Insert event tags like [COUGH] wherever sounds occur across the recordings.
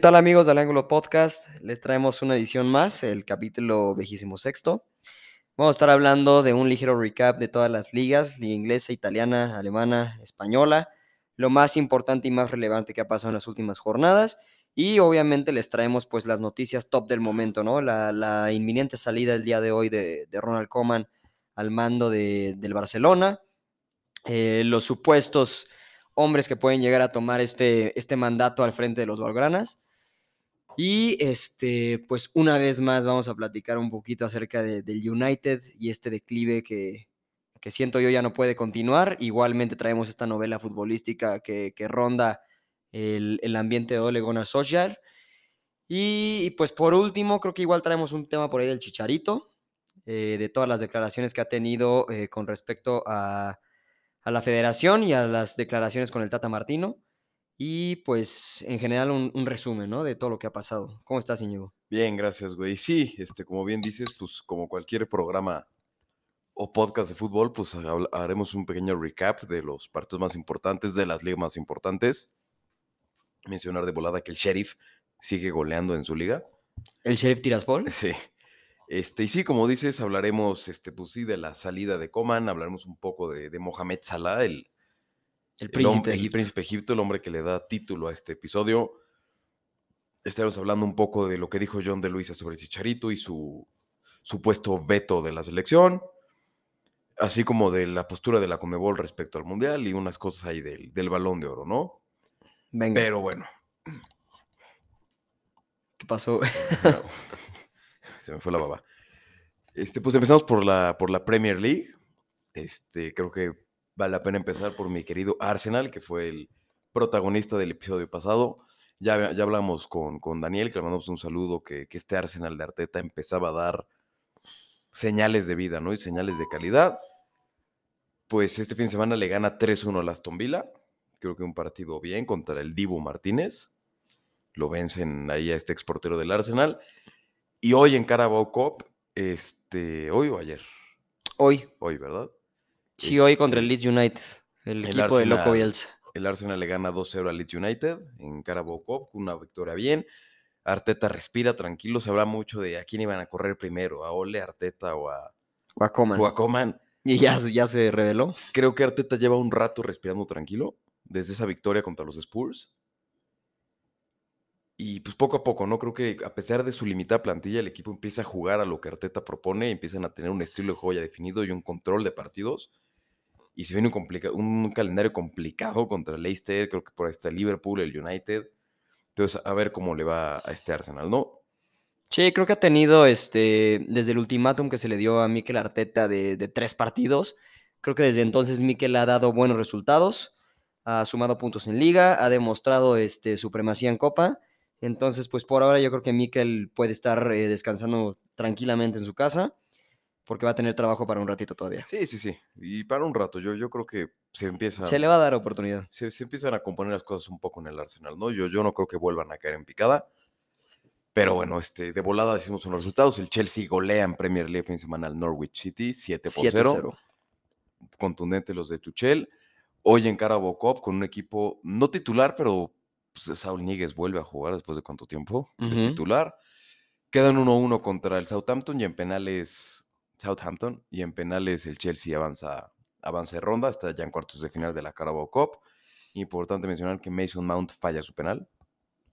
¿Qué tal amigos del Ángulo Podcast? Les traemos una edición más, el capítulo vejísimo sexto. Vamos a estar hablando de un ligero recap de todas las ligas, liga inglesa, italiana, alemana, española, lo más importante y más relevante que ha pasado en las últimas jornadas y obviamente les traemos pues las noticias top del momento, ¿no? La, inminente salida el día de hoy de, Ronald Koeman al mando de, del Barcelona, eh, los supuestos hombres que pueden llegar a tomar este, este mandato al frente de los Valgranas. Y este, pues una vez más vamos a platicar un poquito acerca del United y este declive que, que, siento yo ya no puede continuar. Igualmente traemos esta novela futbolística que, ronda el, el, ambiente de Ole Gunnar. Y, pues por último, creo que igual traemos un tema por ahí del Chicharito, eh, de todas las declaraciones que ha tenido eh, con respecto a, a la federación y a las declaraciones con el Tata Martino. Y pues en general un, resumen, ¿no? De todo lo que ha pasado. ¿Cómo estás, Íñigo? Bien, gracias, güey. Sí, este, como bien dices, pues como cualquier programa o podcast de fútbol, pues haremos un pequeño recap de los partidos más importantes, de las ligas más importantes. Mencionar de volada que el Sheriff sigue goleando en su liga. ¿El Sheriff Tiraspol? [LAUGHS] Sí. Este, y sí, como dices, hablaremos, este, pues sí, de la salida de Coman, hablaremos un poco de, Mohamed Salah, el, el príncipe, el, príncipe Egipto, el hombre que le da título a este episodio. Estaremos hablando un poco de lo que dijo John de Luisa sobre Chicharito y su supuesto veto de la selección, así como de la postura de la Conmebol respecto al Mundial y unas cosas ahí del, del balón de oro, ¿no? Venga. Pero bueno. ¿Qué pasó? [LAUGHS] se me fue la baba. Este, pues empezamos por la, por la Premier League. Este, creo que vale la pena empezar por mi querido Arsenal, que fue el protagonista del episodio pasado. Ya, ya hablamos con, con Daniel, que le mandamos un saludo, que, que, este Arsenal de Arteta empezaba a dar señales de vida, ¿no? Y señales de calidad. Pues este fin de semana le gana 3-1 a Aston Villa. Creo que un partido bien contra el Divo Martínez. Lo vencen ahí a este exportero del Arsenal. Y hoy en Carabao Cup, este, hoy o ayer. Hoy. Hoy, ¿verdad? Sí, hoy contra el este, Leeds United, el, equipo de Loco Bielsa. El Arsenal le gana 2-0 al Leeds United en Carabao Cup, una victoria bien. Arteta respira tranquilo, se habla mucho de a quién iban a correr primero, a Ole, Arteta o a, o a Coman. O a Coman. Y ya, ya se reveló. Creo que Arteta lleva un rato respirando tranquilo desde esa victoria contra los Spurs. Y pues poco a poco, ¿no? Creo que a pesar de su limitada plantilla, el equipo empieza a jugar a lo que Arteta propone, empiezan a tener un estilo de juego ya definido y un control de partidos. Y se viene un, calendario complicado contra el Leicester, creo que por ahí está Liverpool, el United. Entonces, a ver cómo le va a este Arsenal, ¿no? Sí, creo que ha tenido, este, desde el ultimátum que se le dio a Mikel Arteta de, de tres partidos, creo que desde entonces Mikel ha dado buenos resultados, ha sumado puntos en liga, ha demostrado este, supremacía en Copa entonces, pues por ahora yo creo que Mikel puede estar eh, descansando tranquilamente en su casa porque va a tener trabajo para un ratito todavía. Sí, sí, sí. Y para un rato, yo, yo creo que se empieza... Se le va a dar oportunidad. Se, empiezan a componer las cosas un poco en el Arsenal, ¿no? Yo, yo no creo que vuelvan a caer en picada. Pero bueno, este, de volada decimos unos resultados. El Chelsea golea en Premier League fin de semana al Norwich City, 7 por 0. Contundente los de Tuchel. Hoy en Carabao Cup con un equipo no titular, pero pues, Saúl Níguez vuelve a jugar después de cuánto tiempo, de titular. Quedan 1-1 contra el Southampton y en penales Southampton y en penales el Chelsea avanza, avanza de ronda, está ya en cuartos de final de la Carabao Cup. Importante mencionar que Mason Mount falla su penal.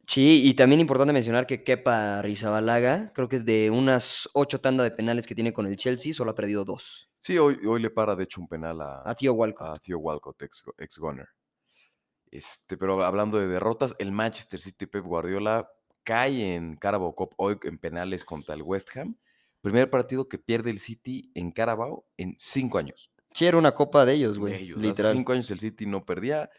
Sí, y también importante mencionar que Kepa Rizabalaga, creo que de unas ocho tandas de penales que tiene con el Chelsea, solo ha perdido dos. Sí, hoy, hoy le para de hecho un penal a, a Theo Walcott. A Theo Walcott, ex, ex gunner. Este, pero hablando de derrotas, el Manchester City Pep Guardiola cae en Carabao Cup hoy en penales contra el West Ham. Primer partido que pierde el City en Carabao en cinco años. Sí, era una copa de ellos, güey. Literal. Hace cinco años el City no perdía.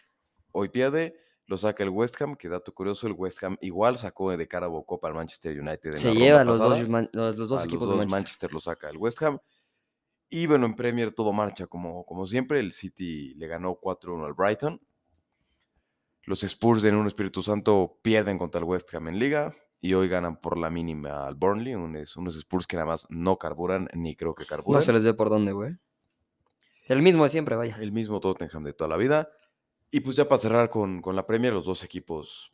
Hoy pierde, lo saca el West Ham. Que dato curioso, el West Ham igual sacó de Carabao Cup al Manchester United. Se lleva los dos, los, dos, equipos de Manchester. Manchester lo saca el West Ham. Y bueno, en Premier todo marcha como, como siempre. El City le ganó 4-1 al Brighton. Los Spurs en un Espíritu Santo pierden contra el West Ham en liga y hoy ganan por la mínima al Burnley, unos, unos Spurs que nada más no carburan ni creo que carburan. No se les ve por dónde, güey. El mismo de siempre, vaya. El mismo Tottenham de toda la vida. Y pues ya para cerrar con, con la Premier, los dos equipos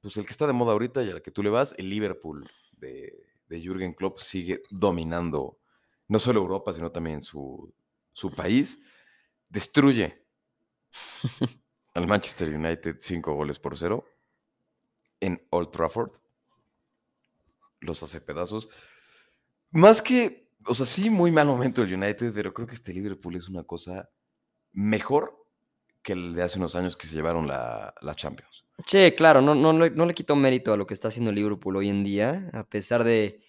pues el que está de moda ahorita y al que tú le vas, el Liverpool de, de Jürgen Klopp sigue dominando no solo Europa, sino también su, su país. Destruye [LAUGHS] al Manchester United cinco goles por cero en Old Trafford. Los hace pedazos. Más que, o sea, sí, muy mal momento el United, pero creo que este Liverpool es una cosa mejor que el de hace unos años que se llevaron la, la Champions. Sí, claro, no, no, no le quito mérito a lo que está haciendo el Liverpool hoy en día, a pesar de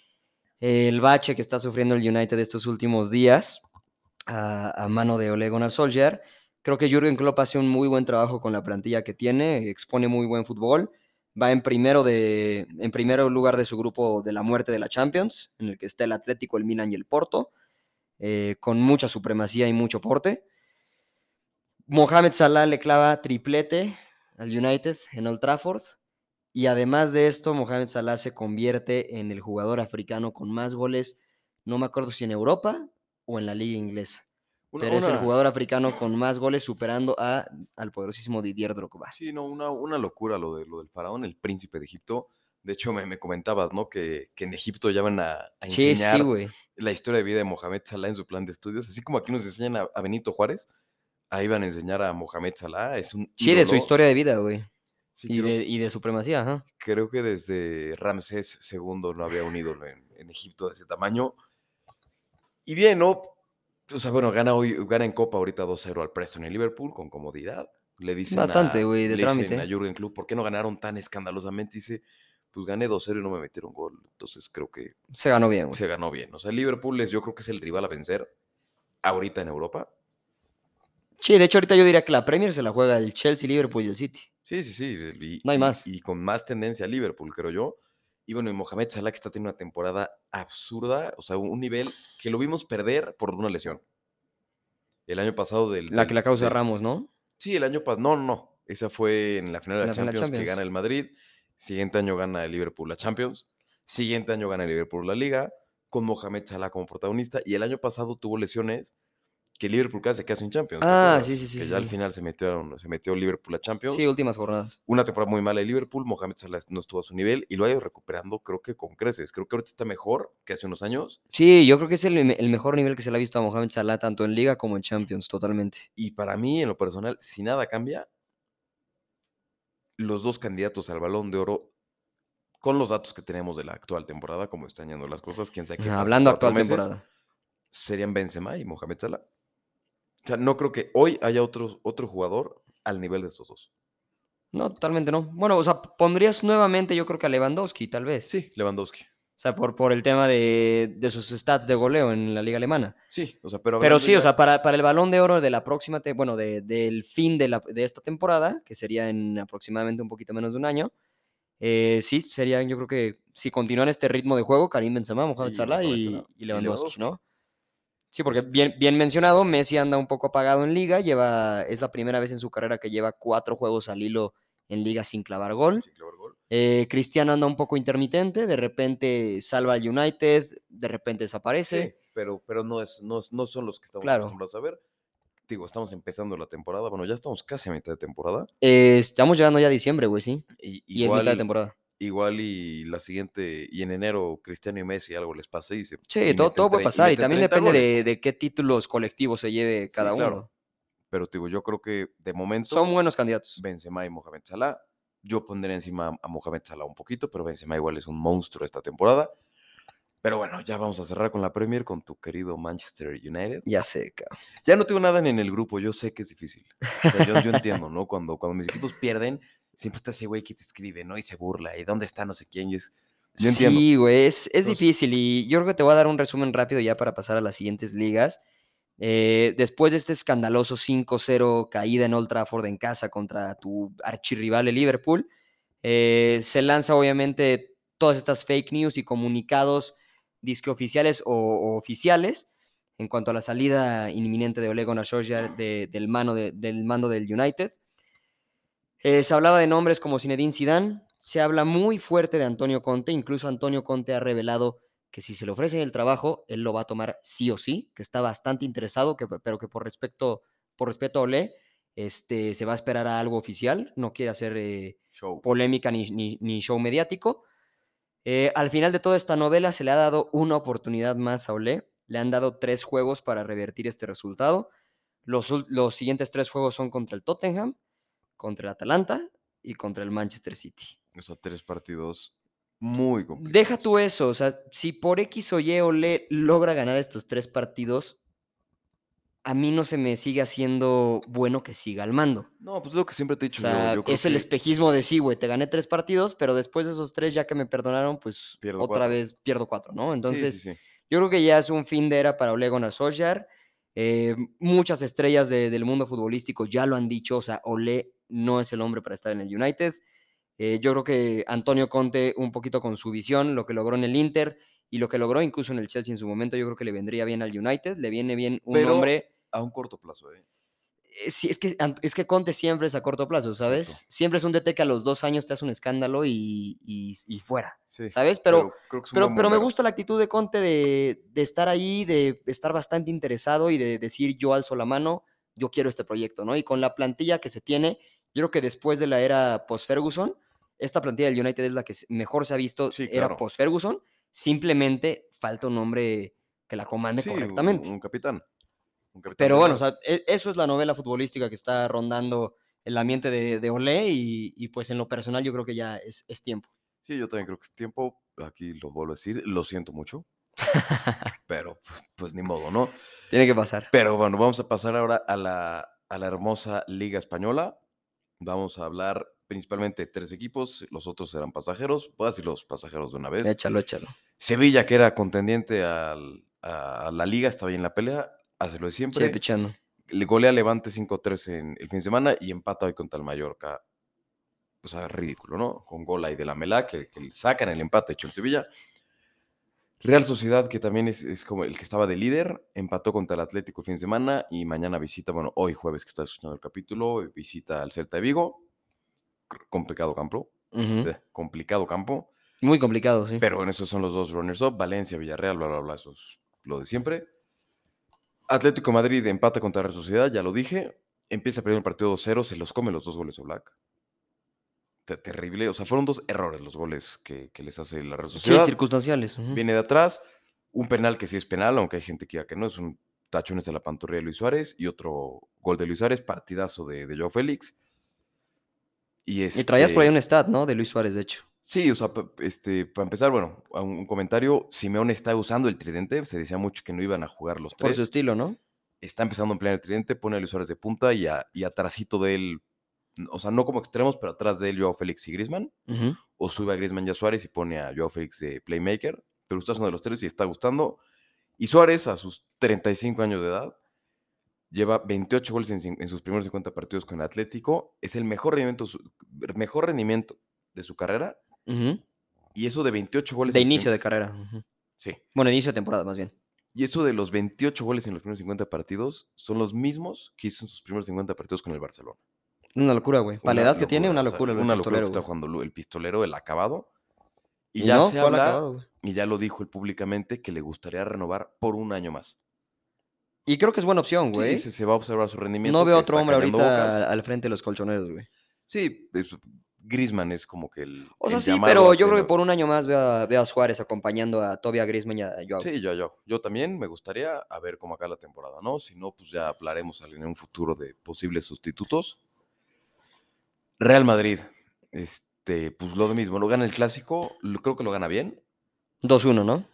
el bache que está sufriendo el United estos últimos días a, a mano de Ole Gunnar Solskjaer. Creo que Jürgen Klopp hace un muy buen trabajo con la plantilla que tiene, expone muy buen fútbol, va en primero, de, en primero lugar de su grupo de la muerte de la Champions, en el que está el Atlético, el Milan y el Porto, eh, con mucha supremacía y mucho porte. Mohamed Salah le clava triplete al United en Old Trafford. Y además de esto, Mohamed Salah se convierte en el jugador africano con más goles, no me acuerdo si en Europa o en la liga inglesa. Una- pero es el jugador africano con más goles superando a, al poderosísimo Didier Drogba. Sí, no, una, una locura lo, de, lo del faraón, el príncipe de Egipto. De hecho, me, me comentabas, ¿no? Que, que en Egipto ya van a, enseñar sí, la historia de vida de Mohamed Salah en su plan de estudios. Así como aquí nos enseñan a, a Benito Juárez, ahí van a enseñar a Mohamed Salah. Es un Sí, de su historia de vida, güey. Sí, Y creo, de, y de supremacía, ajá. creo que desde Ramsés II no había un ídolo en, en Egipto de ese tamaño. Y bien, ¿no? O sea, bueno, gana, hoy, gana en Copa ahorita 2-0 al Preston en Liverpool con comodidad. Le dicen Bastante, güey, de le dicen trámite. a Jürgen Klopp, ¿por qué no ganaron tan escandalosamente? Dice, pues gané 2-0 y no me metieron gol. Entonces creo que Se ganó bien, güey. se ganó bien. O sea, Liverpool es, yo creo que es el rival a vencer ahorita en Europa. Sí, de hecho ahorita yo diría que la Premier se la juega el Chelsea, Liverpool y el City. Sí, sí, sí. y- No hay y- más. Y con más tendencia a Liverpool, creo yo. Y bueno, y Mohamed Salah que está teniendo una temporada absurda, o sea, un nivel que lo vimos perder por una lesión. El año pasado del... La que la causa del- Ramos, ¿no? Sí, el año pasado. No, no, no. Esa fue en la final de la de Champions, que gana el Madrid. Siguiente año gana el Liverpool la Champions. Siguiente año gana el Liverpool la Liga, con Mohamed Salah como protagonista. Y el año pasado tuvo lesiones que Liverpool casi se quedó sin Champions. ¿te Ah, sí, sí, sí, Que sí, ya al final se metió, se metió Liverpool a Champions. Sí, últimas jornadas. Una temporada muy mala de Liverpool. Mohamed Salah no estuvo a su nivel y lo ha ido recuperando, creo que con creces. Creo que ahorita está mejor que hace unos años. Sí, yo creo que es el, el mejor nivel que se le ha visto a Mohamed Salah, tanto en Liga como en Champions, totalmente. Y para mí, en lo personal, si nada cambia, los dos candidatos al balón de oro, con los datos que tenemos de la actual temporada, como están yendo las cosas, quién sabe qué Hablando actual meses, temporada. serían Benzema y Mohamed Salah. O sea, no creo que hoy haya otro, otro jugador al nivel de estos dos. No, totalmente no. Bueno, o sea, pondrías nuevamente, yo creo que a Lewandowski, tal vez. Sí, Lewandowski. O sea, por, por el tema de, de sus stats de goleo en la liga alemana. Sí, o sea, pero Pero sí, o sea, para, para el balón de oro de la próxima, te- bueno, de- del fin de, la, de esta temporada, que sería en aproximadamente un poquito menos de un año, eh, sí, serían, yo creo que si continúan este ritmo de juego, Karim Benzema, Mohamed Salah y, Lewandowski. ¿no? Sí, porque Este- bien, bien mencionado, Messi anda un poco apagado en liga, lleva, es la primera vez en su carrera que lleva cuatro juegos al hilo en liga sin clavar gol. Sí, clavar gol. Eh, Cristiano anda un poco intermitente, de repente salva al United, de repente desaparece. Sí, pero, pero no, es, no, no son los que estamos Claro. acostumbrados a ver. Digo, estamos empezando la temporada. Bueno, ya estamos casi a mitad de temporada. Eh, estamos llegando ya a diciembre, güey, sí. Y, Y es mitad de temporada. Igual y la siguiente, y en enero Cristiano y Messi algo les pase y se. Sí, y todo, todo puede pasar y meten también 30 depende de, de qué títulos colectivos se lleve Sí, cada claro. uno. Pero digo, yo creo que de momento. Son buenos candidatos. Benzema y Mohamed Salah. Yo pondré encima a Mohamed Salah un poquito, pero Benzema igual es un monstruo esta temporada. Pero bueno, ya vamos a cerrar con la Premier, con tu querido Manchester United. Ya sé, cabrón. Ya no tengo nada en el grupo, yo sé que es difícil. O sea, yo, yo entiendo, ¿no? Cuando, cuando mis equipos pierden, siempre está ese güey que te escribe, ¿no? Y se burla, ¿y dónde está no sé quién? Y es, yo entiendo. Sí, güey, es, es Entonces- difícil y yo creo que te voy a dar un resumen rápido ya para pasar a las siguientes ligas. Eh, después de este escandaloso 5-0 caída en Old Trafford en casa contra tu archirrival el Liverpool, eh, se lanza obviamente todas estas fake news y comunicados disque oficiales o, o oficiales en cuanto a la salida inminente de Ole Gunnar Solskjaer de- del, mano de- del mando del United. Eh, se hablaba de nombres como Zinedine Zidane, se habla muy fuerte de Antonio Conte, incluso Antonio Conte ha revelado que si se le ofrece el trabajo, él lo va a tomar sí o sí, que está bastante interesado, que, pero que por, respecto, por respeto a Ole, este, se va a esperar a algo oficial, no quiere hacer eh, Show. polémica ni, ni- ni show mediático. Eh, al final de toda esta novela se le ha dado una oportunidad más a Olé. Le han dado tres juegos para revertir este resultado. Los, los siguientes tres juegos son contra el Tottenham, contra el Atalanta y contra el Manchester City. O sea, tres partidos muy complicados. Deja tú eso, o sea, si por X o Y Olé logra ganar estos tres partidos, a mí no se me sigue haciendo bueno que siga al mando. No, pues es lo que siempre te he O dicho sea, yo. yo creo es el espejismo de sí, güey, te gané tres partidos, pero después de esos tres, ya que me perdonaron, pues Pierdo otra cuatro. vez pierdo cuatro, ¿no? sí, Entonces, sí, sí. yo creo que ya es un fin de era para Ole Gunnar Solskjaer. Eh, muchas estrellas de- del mundo futbolístico ya lo han dicho, o sea, Ole no es el hombre para estar en el United. Eh, yo creo que Antonio Conte, un poquito con su visión, lo que logró en el Inter y lo que logró incluso en el Chelsea en su momento, yo creo que le vendría bien al United, le viene bien un Pero- hombre A un corto plazo, ¿eh? eh, sí, es, que, es que Conte siempre es a corto plazo, ¿sabes? Exacto. Siempre es un DT que a los dos años te hace un escándalo y, y- y fuera, Sí. ¿sabes? Pero, pero, buen pero me gusta la actitud de Conte de, de estar ahí, de estar bastante interesado y de decir yo alzo la mano, yo quiero este proyecto, ¿no? Y con la plantilla que se tiene, yo creo que después de la era post-Ferguson, esta plantilla del United es la que mejor se ha visto Sí, era claro. post-Ferguson, simplemente falta un hombre que la comande Sí, un- correctamente. Un, capitán. un capitán Pero bueno, o sea, e- eso es la novela futbolística que está rondando el ambiente de, de Olé y, y, pues en lo personal yo creo que ya es, es tiempo. Sí, yo también creo que es tiempo. Aquí lo vuelvo a decir. Lo siento mucho. [LAUGHS] pero pues, pues ni modo, ¿no? Tiene que pasar. Pero bueno, vamos a pasar ahora a la, a la hermosa Liga Española. Vamos a hablar principalmente de tres equipos. Los otros serán pasajeros. Voy a decir los pasajeros de una vez. Échalo, échalo. Sevilla, que era contendiente al- a la liga, estaba ahí en la pelea. Hace lo de siempre. Sí, pichando. le golea Levante 5-3 en el fin de semana y empata hoy contra el Mallorca. O sea, ridículo, ¿no? Con gol ahí de la Melá, que, que sacan el empate hecho el Sevilla. Real Sociedad, que también es, es como el que estaba de líder, empató contra el Atlético el fin de semana y mañana visita, bueno, hoy jueves que está escuchando el capítulo, visita al Celta de Vigo. Complicado campo, eh, complicado campo. Muy complicado, sí. Pero en esos son los dos runners up, Valencia, Villarreal, bla, bla, bla, eso es lo de siempre. Atlético Madrid empata contra Real Sociedad, ya lo dije. Empieza perdiendo el partido 2-0, se los come los dos goles de Black. Terrible, o sea, fueron dos errores los goles que, que les hace la Real sí, Sociedad. circunstanciales. ujú. Viene de atrás, un penal que sí es penal, aunque hay gente que diga que no, es un tachones de la pantorrilla de Luis Suárez y otro gol de Luis Suárez, partidazo de, de Joao Félix. Y, Y traías por ahí este, un stat, ¿no? De Luis Suárez, de hecho. Sí, o sea, este, para empezar, bueno, a un, comentario, Simeone está usando el tridente, se decía mucho que no iban a jugar los Por tres. su estilo, ¿no? Está empezando a emplear el tridente, pone a Luis Suárez de punta y, a, y atrásito de él, o sea, no como extremos, pero atrás de él Joao Félix y Griezmann, Ujú. o sube a Griezmann y a Suárez y pone a Joao Félix de playmaker, pero usted es uno de los tres y está gustando. Y Suárez, a sus 35 años de edad, lleva 28 goles en, sus primeros 50 partidos con el Atlético, es el mejor rendimiento, su- mejor rendimiento de su carrera, y eso de 28 goles De inicio de carrera. Sí. Bueno, inicio de temporada, más bien. Y eso de los 28 goles en los primeros 50 partidos son los mismos que hizo en sus primeros 50 partidos con el Barcelona. Una locura, güey. Para la edad que tiene, locura, una o sea, locura. una locura que está jugando el pistolero, el acabado. Y, ya no, se ¿cuál habla, acabado, y ya lo dijo él públicamente, que le gustaría renovar por un año más. Y creo que es buena opción, güey. Sí, se, va a observar su rendimiento. no veo otro hombre ahorita bocas. al frente de los colchoneros, güey. Sí, es- Griezmann es como que el. O sea, el sí, pero yo creo que por un año más veo a, veo a Suárez acompañando a Tobia Griezmann y a Joao. Sí, yo, yo. Yo también me gustaría a ver cómo acá la temporada, ¿no? Si no, pues ya hablaremos en un futuro de posibles sustitutos. Real Madrid, este, pues lo mismo, lo gana el clásico, lo- creo que lo gana bien. 2-1, ¿no?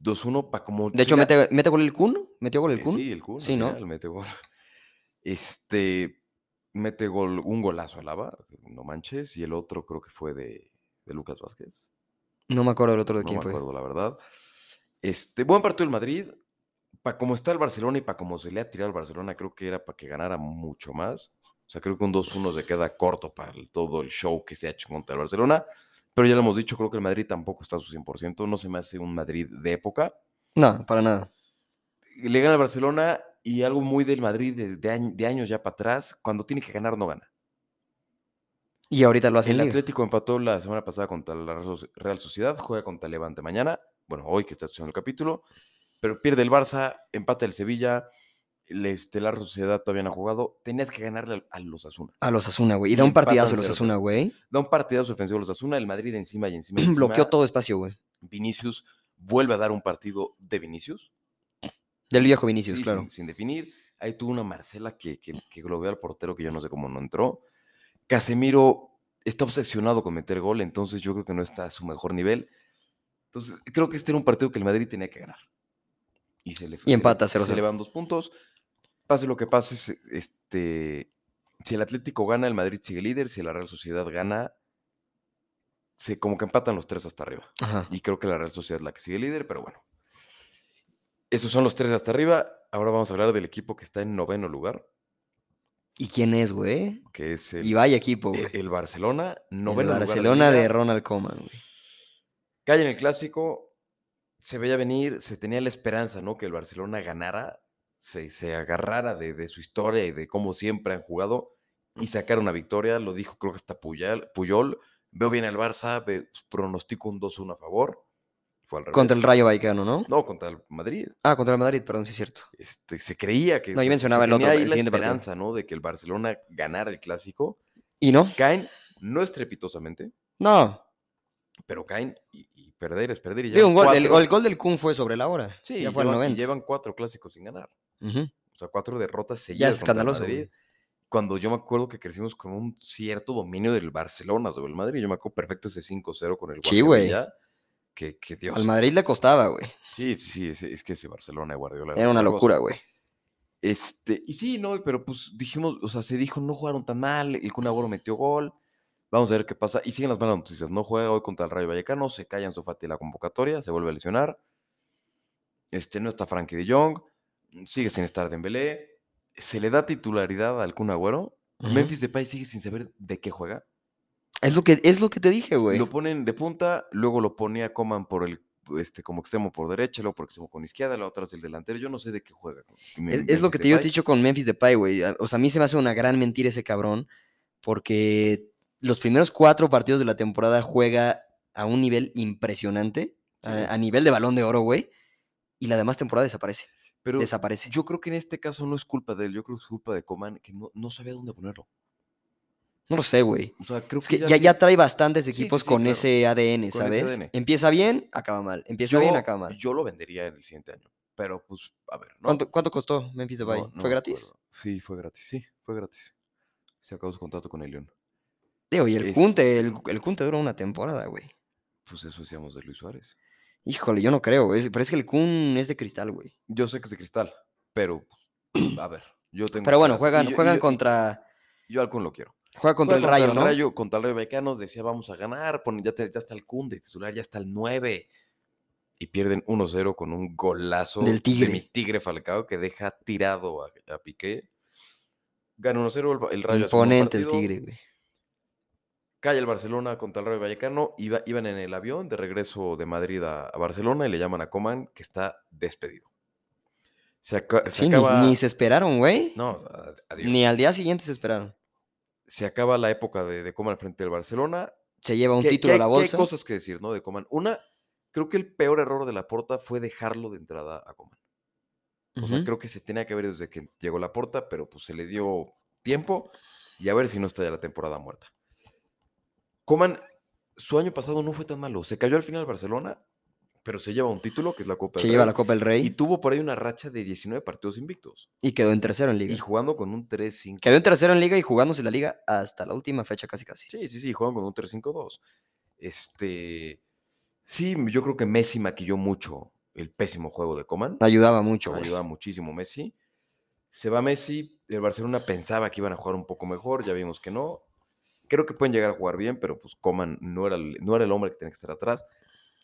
2-1 para como. De hecho, mete, mete gol el Kun. ¿Metió gol el eh, Kun? Sí, el Kun. Sí, ¿no? final mete gol. [LAUGHS] Este, mete gol, un golazo a Lava, no manches, y el otro creo que fue de, de Lucas Vázquez. No me acuerdo el otro de No quién me fue. acuerdo, la verdad. Este, buen partido el Madrid. Para como está el Barcelona y para como se le ha tirado al Barcelona, creo que era para que ganara mucho más. O sea, creo que un 2-1 se queda corto para el- todo el show que se ha hecho contra el Barcelona. Pero ya lo hemos dicho, creo que el Madrid tampoco está a su 100%. No se me hace un Madrid de época. No, para nada. Le gana al Barcelona y algo muy del Madrid de, de añ- de años ya para atrás, cuando tiene que ganar, no gana. Y ahorita lo hacen El liga. Atlético empató la semana pasada contra la Real Soci- Real Sociedad, juega contra Levante mañana, bueno, hoy que está escuchando el capítulo, pero pierde el Barça, empata el Sevilla, la Sociedad todavía no ha jugado. Tenías que ganarle a los Asuna. A los Asuna, güey. Y Y da un partidazo los 0-0. Asuna, güey. Da un partidazo ofensivo a los Asuna, el Madrid encima y encima. y [CLEARS THROAT] Bloqueó encima. todo espacio, güey. Vinicius vuelve a dar un partido de Vinicius. Del viejo Vinicius, sí, claro. sin, sin definir. Ahí tuvo una Marcela que, que, que globeó al portero que yo no sé cómo no entró. Casemiro está obsesionado con meter gol, entonces yo creo que no está a su mejor nivel. Entonces, creo que este era un partido que el Madrid tenía que ganar. Y, se le, Y se empata Se 0-0. le van dos puntos. Pase lo que pase, se- este, si el Atlético gana, el Madrid sigue líder. Si la Real Sociedad gana, se como que empatan los tres hasta arriba. Ajá. Y creo que la Real Sociedad es la que sigue líder, pero bueno. Esos son los tres hasta arriba. Ahora vamos a hablar del equipo que está en noveno lugar, ¿Y quién es, güey? que es el, Y vaya equipo, el- güey. el Barcelona. El Noveno lugar Barcelona de liga. Ronald Koeman, güey. Cae en el clásico, se veía venir, se tenía la esperanza, ¿no? Que el Barcelona ganara, se, se agarrara de, de su historia y de cómo siempre han jugado y sacar una victoria. Lo dijo, creo que hasta Puyol. Puyol. Veo bien al Barça, ve- pronostico un 2-1 a favor. Fue al revés. Contra el Rayo Vallecano, ¿no? No, contra el Madrid. Ah, contra el Madrid, perdón, sí es cierto. Este, se creía que No, yo mencionaba se el otro, el la siguiente partido. esperanza, ¿no? De que el Barcelona ganara el clásico. ¿Y no? Caen, no estrepitosamente, No. pero caen y, y perder es perder. Y Digo, un llevan gol, el, el gol del Kun fue sobre la hora. Sí, ya fue al llevan, y 90. llevan cuatro clásicos sin ganar. O sea, cuatro derrotas Ya seguidas. es contra el escandaloso, Madrid, güey. Cuando yo me acuerdo que crecimos con un cierto dominio del Barcelona sobre el Madrid. Yo me acuerdo perfecto ese 5-0 con el Sí, güey. Que, que Dios. Al Madrid le costaba, güey. Sí, sí, sí. Es, es que ese Barcelona de Guardiola. Era una locura, güey. Este, y sí, no, pero pues dijimos, o sea, se dijo, no jugaron tan mal, el Kun Agüero metió gol, vamos a ver qué pasa. Y siguen las malas noticias, no juega hoy contra el Rayo Vallecano, se calla en su Fati la convocatoria, se vuelve a lesionar. Este, no está Frankie de Jong, sigue sin estar Dembélé, se le da titularidad al Kun Agüero. Memphis Depay sigue sin saber de qué juega. Es lo que, es lo que te dije, güey. Lo ponen de punta, luego lo pone a Coman por el este, como extremo por derecha, luego por extremo con izquierda, la otra es el delantero. Yo no sé de qué juega. Me- Es, es lo que te, yo te he dicho con Memphis Depay, güey. O sea, a mí se me hace una gran mentira ese cabrón, porque los primeros cuatro partidos de la temporada juega a un nivel impresionante, a, a nivel de balón de oro, güey, y la demás temporada desaparece. Pero desaparece. Yo creo que en este caso no es culpa de él, yo creo que es culpa de Coman, que no, no sabía dónde ponerlo. No lo sé, güey. O sea, creo Es que que ya, sí- ya trae bastantes equipos sí, con claro. ese ADN, ese ¿sabes? ADN. Empieza bien, acaba mal. Empieza yo, bien, acaba mal. yo lo vendería en el siguiente año. Pero pues, a ver, ¿no? ¿Cuánto, cuánto costó Memphis Depay? No- no ¿Fue gratis? Sí, fue gratis, sí, fue gratis. Se acabó su contrato con el León. Digo, y el Es- Kunte, el, el Kunte dura una temporada, güey. Pues eso decíamos de Luis Suárez. Híjole, yo no creo, güey. Pero es que el Kun es de cristal, güey. Yo sé que es de cristal, pero pues, a ver, yo tengo Pero bueno, juegan, yo- juegan yo- contra. Yo al Kun lo quiero. Juega contra el Rayo, ¿no? Rayo, contra el Rayo decía vamos a ganar, pone- ya, te- ya está el Kun de titular, ya está el 9. Y pierden 1-0 con un golazo Del Tigre. de mi Tigre Falcao que deja tirado a, a Piqué. Gana 1-0 el, el Rayo. Imponente el Tigre, güey. Cae el Barcelona contra el Rayo Vallecano. Iba, iban en el avión de regreso de Madrid a, a Barcelona y le llaman a Coman que está despedido. Se, aca- se Sí, ni- acaba. ni, se esperaron, güey. No, adiós. Ni al día siguiente se esperaron. Se acaba la época de, de Coman frente al Barcelona. Se lleva un ¿Qué- título a la bolsa. hay cosas que decir, ¿no? De Coman. Una, creo que el peor error de la porta fue dejarlo de entrada a Coman. O sea, creo que se tenía que ver desde que llegó la porta, pero pues se le dio tiempo y a ver si no está ya la temporada muerta. Coman, su año pasado no fue tan malo. Se cayó al final Barcelona, pero se lleva un título, que es la Copa Se del lleva Rey, la Copa del Y Rey tuvo por ahí una racha de 19 partidos invictos. y quedó en tercero en liga. Y jugando con un 3-5. Quedó en tercero en liga y jugándose la liga hasta la última fecha casi casi. Sí, sí, sí, juegan con un 3-5-2. Este. Sí, yo creo que Messi maquilló mucho el pésimo juego de Coman. Ayudaba mucho, güey. Ayuda muchísimo Messi. Se va Messi. El Barcelona pensaba que iban a jugar un poco mejor. Ya vimos que no. Creo que pueden llegar a jugar bien, pero pues Coman no era el, no era el hombre que tenía que estar atrás.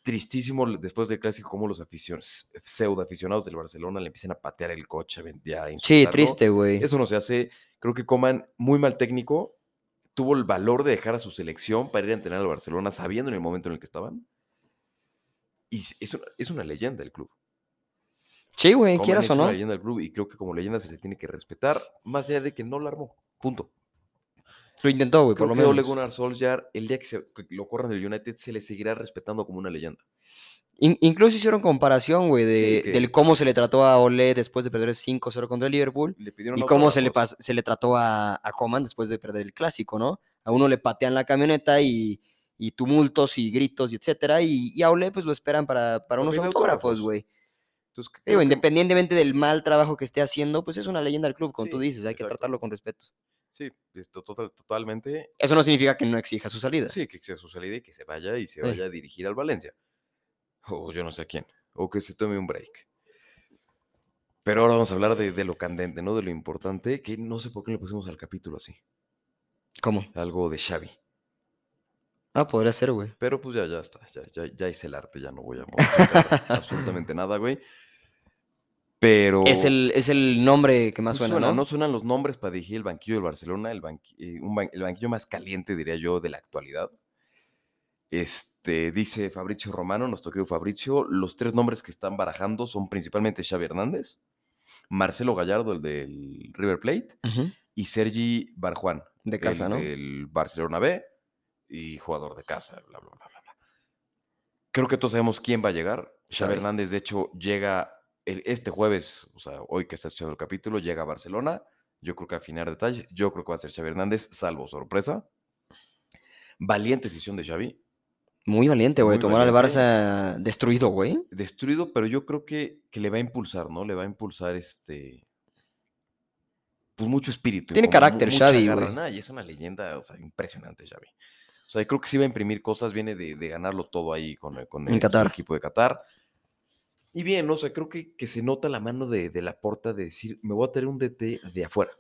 Tristísimo después del clásico, como los aficionados, pseudo aficionados del Barcelona le empiezan a patear el coche, a Sí, triste, güey. Eso no se hace. Creo que Coman, muy mal técnico, tuvo el valor de dejar a su selección para ir a entrenar al Barcelona sabiendo en el momento en el que estaban. Y es una, es una leyenda el club. Sí, güey, quieras es o una no. leyenda del club y creo que como leyenda se le tiene que respetar, más allá de que no la armó. Punto. Lo intentó, güey, por Creo lo que Ole menos. Gunnar Solskjaer, el día que, se- que lo corran del United, se le seguirá respetando como una leyenda. In- incluso hicieron comparación, güey, de, que- del cómo se le trató a Ole después de perder 5-0 contra el Liverpool Le y cómo se le, se le trató a, a Coman después de perder el clásico, ¿no? A uno le patean la camioneta y, y tumultos y gritos y etcétera, y, y a Ole pues lo esperan para, para unos autógrafos, autógrafos. güey. Entonces, creo Digo, que- independientemente del mal trabajo que esté haciendo, pues es una leyenda del club, como tú dices, hay que tratarlo con respeto. Sí, esto total- totalmente. Eso no significa que no exija su salida. Sí, que sea su salida y que se vaya y se Sí. vaya a dirigir al Valencia. O yo no sé a quién. O que se tome un break. Pero ahora vamos a hablar de, de lo candente, ¿no? De lo importante, que no sé por qué le pusimos al capítulo así. ¿Cómo? Algo de Xavi. Ah, podría ser, güey. Pero pues ya, ya está. Ya, ya, ya hice el arte, ya no voy a [LAUGHS] absolutamente nada, güey. Pero... Es el, es el nombre que más suena, ¿no? suenan los nombres para dirigir el banquillo del Barcelona, el, eh, un ban- el banquillo más caliente, diría yo, de la actualidad. Este, dice Fabricio Romano, nuestro querido Fabricio, los tres nombres que están barajando son principalmente Xavi Hernández, Marcelo Gallardo, el del River Plate, y Sergi Barjuan, De casa, el ¿no? del Barcelona B y jugador de casa, bla, bla, bla. Creo que todos sabemos quién va a llegar. Xavi. Hernández, de hecho, llega el- este jueves, o sea, hoy que está escuchando el capítulo, llega a Barcelona. Yo creo que a afinar detalles. Yo creo que va a ser Xavi Hernández, salvo sorpresa. Valiente decisión de Xavi. Muy valiente, güey. Tomar al. Barça destruido, güey. Destruido, pero yo creo que, que le va a impulsar, ¿no? Le va a impulsar este. Pues mucho espíritu. Tiene carácter, Xavi, güey. Y es una leyenda, o sea, impresionante, Xavi. O sea, creo que sí va a imprimir cosas, viene de, de ganarlo todo ahí con, el- con En el, su Qatar. equipo de Qatar. Y bien, o sea, creo que, que se nota la mano de, de la porta de decir, me voy a tener un DT de afuera.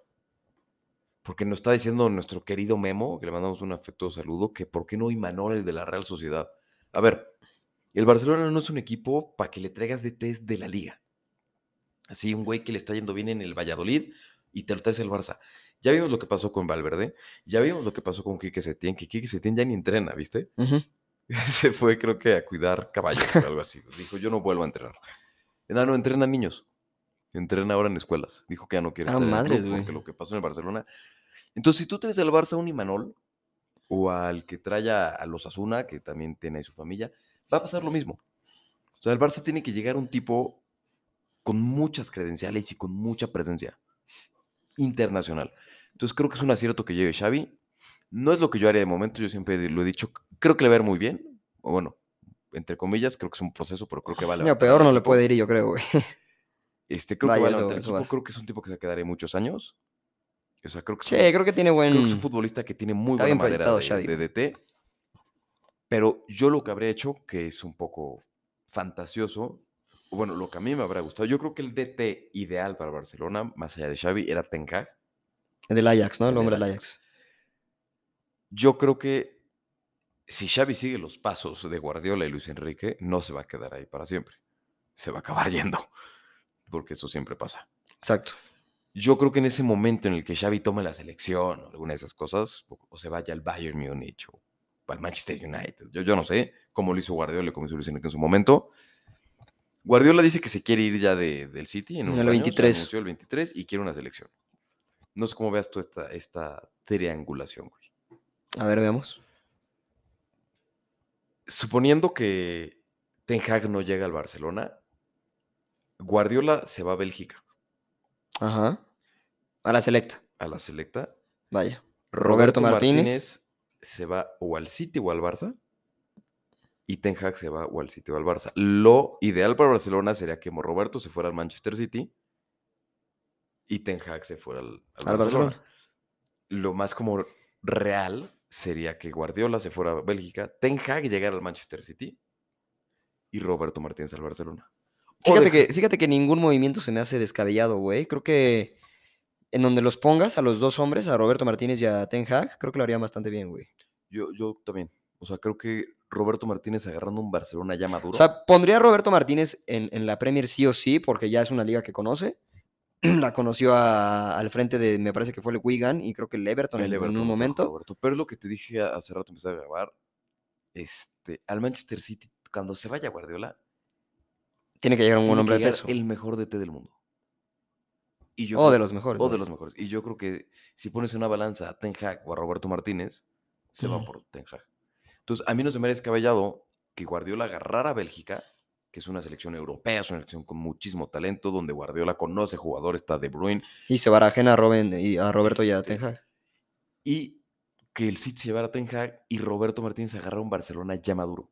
Porque nos está diciendo nuestro querido Memo, que le mandamos un afectuoso saludo, que por qué no Imanol, el de la Real Sociedad. A ver, el Barcelona no es un equipo para que le traigas DTs de la liga. Así, un güey que le está yendo bien en el Valladolid y te lo traes el Barça. Ya vimos lo que pasó con Valverde, ya vimos lo que pasó con Quique Setién, que Quique Setién ya ni entrena, ¿viste? Ujú. [LAUGHS] Se fue, creo que, a cuidar caballos o algo así. Dijo, yo no vuelvo a entrenar. No, no, entrena niños. Entrena ahora en escuelas. Dijo que ya no quiere Ah, estar en el club porque lo que pasó en el Barcelona. Entonces, si tú traes al Barça a un Imanol o al que trae a, a los Asuna, que también tiene ahí su familia, va a pasar lo mismo. O sea, el Barça tiene que llegar a un tipo con muchas credenciales y con mucha presencia internacional. Entonces, creo que es un acierto que lleve Xavi. No es lo que yo haría de momento, yo siempre lo he dicho, creo que le va a ver muy bien, o bueno, entre comillas, creo que es un proceso, pero creo que va a Ni a levantar peor no le puede ir, yo creo, güey. Este, creo Vaya, que va a eso- creo que es un tipo que se quedará muchos años. O sea, creo que Sí, un- creo que tiene buen. creo que es un futbolista que tiene muy Está buena madera de, DT. Pero yo lo que habría hecho, que es un poco fantasioso, bueno, lo que a mí me habría gustado, yo creo que el DT ideal para Barcelona, más allá de Xavi, era Ten Hag. El del Ajax, ¿no? El El hombre del del Ajax. Ajax. Yo creo que si Xavi sigue los pasos de Guardiola y Luis Enrique, no se va a quedar ahí para siempre. Se va a acabar [LAUGHS] yendo, porque eso siempre pasa. Exacto. Yo creo que en ese momento en el que Xavi tome la selección o alguna de esas cosas, o, o se vaya al Bayern Múnich o al Manchester United, yo, yo no sé cómo lo hizo Guardiola y cómo hizo Luis Enrique en su momento. Guardiola dice que se quiere ir ya de- del City en unos el años, ya 23. anunció el 23 y quiere una selección. No sé cómo veas tú esta, esta triangulación, güey. A ver, veamos. Suponiendo que Ten Hag no llega al Barcelona, Guardiola se va a Bélgica, Ajá. A la selecta. a la selecta. Vaya. Roberto, Roberto Martínez. Martínez. se va o al City o al Barça. Y Ten Hag se va o al City o al Barça. Lo ideal para Barcelona sería que Roberto se fuera al Manchester City y Ten Hag se fuera al, al Al Barcelona. Barcelona. Lo más como real sería que Guardiola se fuera a Bélgica, Ten Hag llegara al Manchester City y Roberto Martínez al Barcelona. Que, fíjate que ningún movimiento se me hace descabellado, güey. Creo que en donde los pongas a los dos hombres, a Roberto Martínez y a Ten Hag, creo que lo harían bastante bien, güey. Yo, yo también. O sea, creo que Roberto Martínez agarrando un Barcelona ya maduro. O sea, pondría a Roberto Martínez en, en la Premier sí o sí, porque ya es una liga que conoce. [CLEARS THROAT] La conoció a- al frente de, me parece que fue el Wigan y creo que el Everton El en, en Everton un momento. Roberto. Pero es lo que te dije hace rato, empecé a grabar. Este, al Manchester City, cuando se vaya Guardiola, Tiene que llegar un buen hombre de peso. el mejor DT del mundo. Y yo O creo- de los mejores. O de los mejores. Y yo creo que si pones en una balanza a Ten Hag o a Roberto Martínez, se va por Ten Hag. Entonces, a mí no se me ha descabellado que Guardiola agarrara a Bélgica que es una selección europea, es una selección con muchísimo talento, donde Guardiola conoce jugadores, está De Bruyne, Y se barajen a, Robin, y a Roberto y a Este, Ten Hag. y que el City se llevara a Ten Hag y Roberto Martínez agarra un Barcelona ya maduro.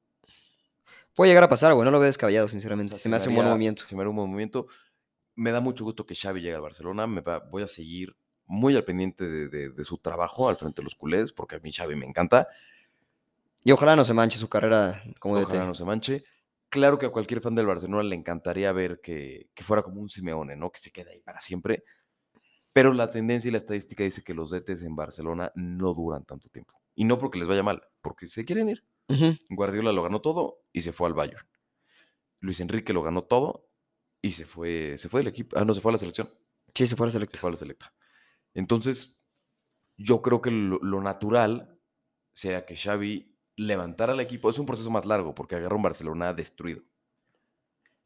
Puede llegar a pasar, güey. No lo veo descabellado, O sinceramente. sea, se me hace un buen movimiento. Se me haría un buen movimiento. Me da mucho gusto que Xavi llegue al Barcelona. Me va- voy a seguir muy al pendiente de, de- de su trabajo al frente de los culés, porque a mí Xavi me encanta. Y ojalá no se manche su carrera como DT. Ojalá no se manche. Claro que a cualquier fan del Barcelona le encantaría ver que, que fuera como un Simeone, ¿no? Que se quede ahí para siempre. Pero la tendencia y la estadística dice que los DTs en Barcelona no duran tanto tiempo. Y no porque les vaya mal, porque se quieren ir. Guardiola lo ganó todo y se fue al Bayern. Luis Enrique lo ganó todo y se fue, se fue del equipo. Ah, no, se fue a la selección. Sí, se fuera Se selecto. fue a la selecta. Entonces, yo creo que lo, lo natural sea que Xavi levantara al equipo. Es un proceso más largo porque agarra un Barcelona destruido.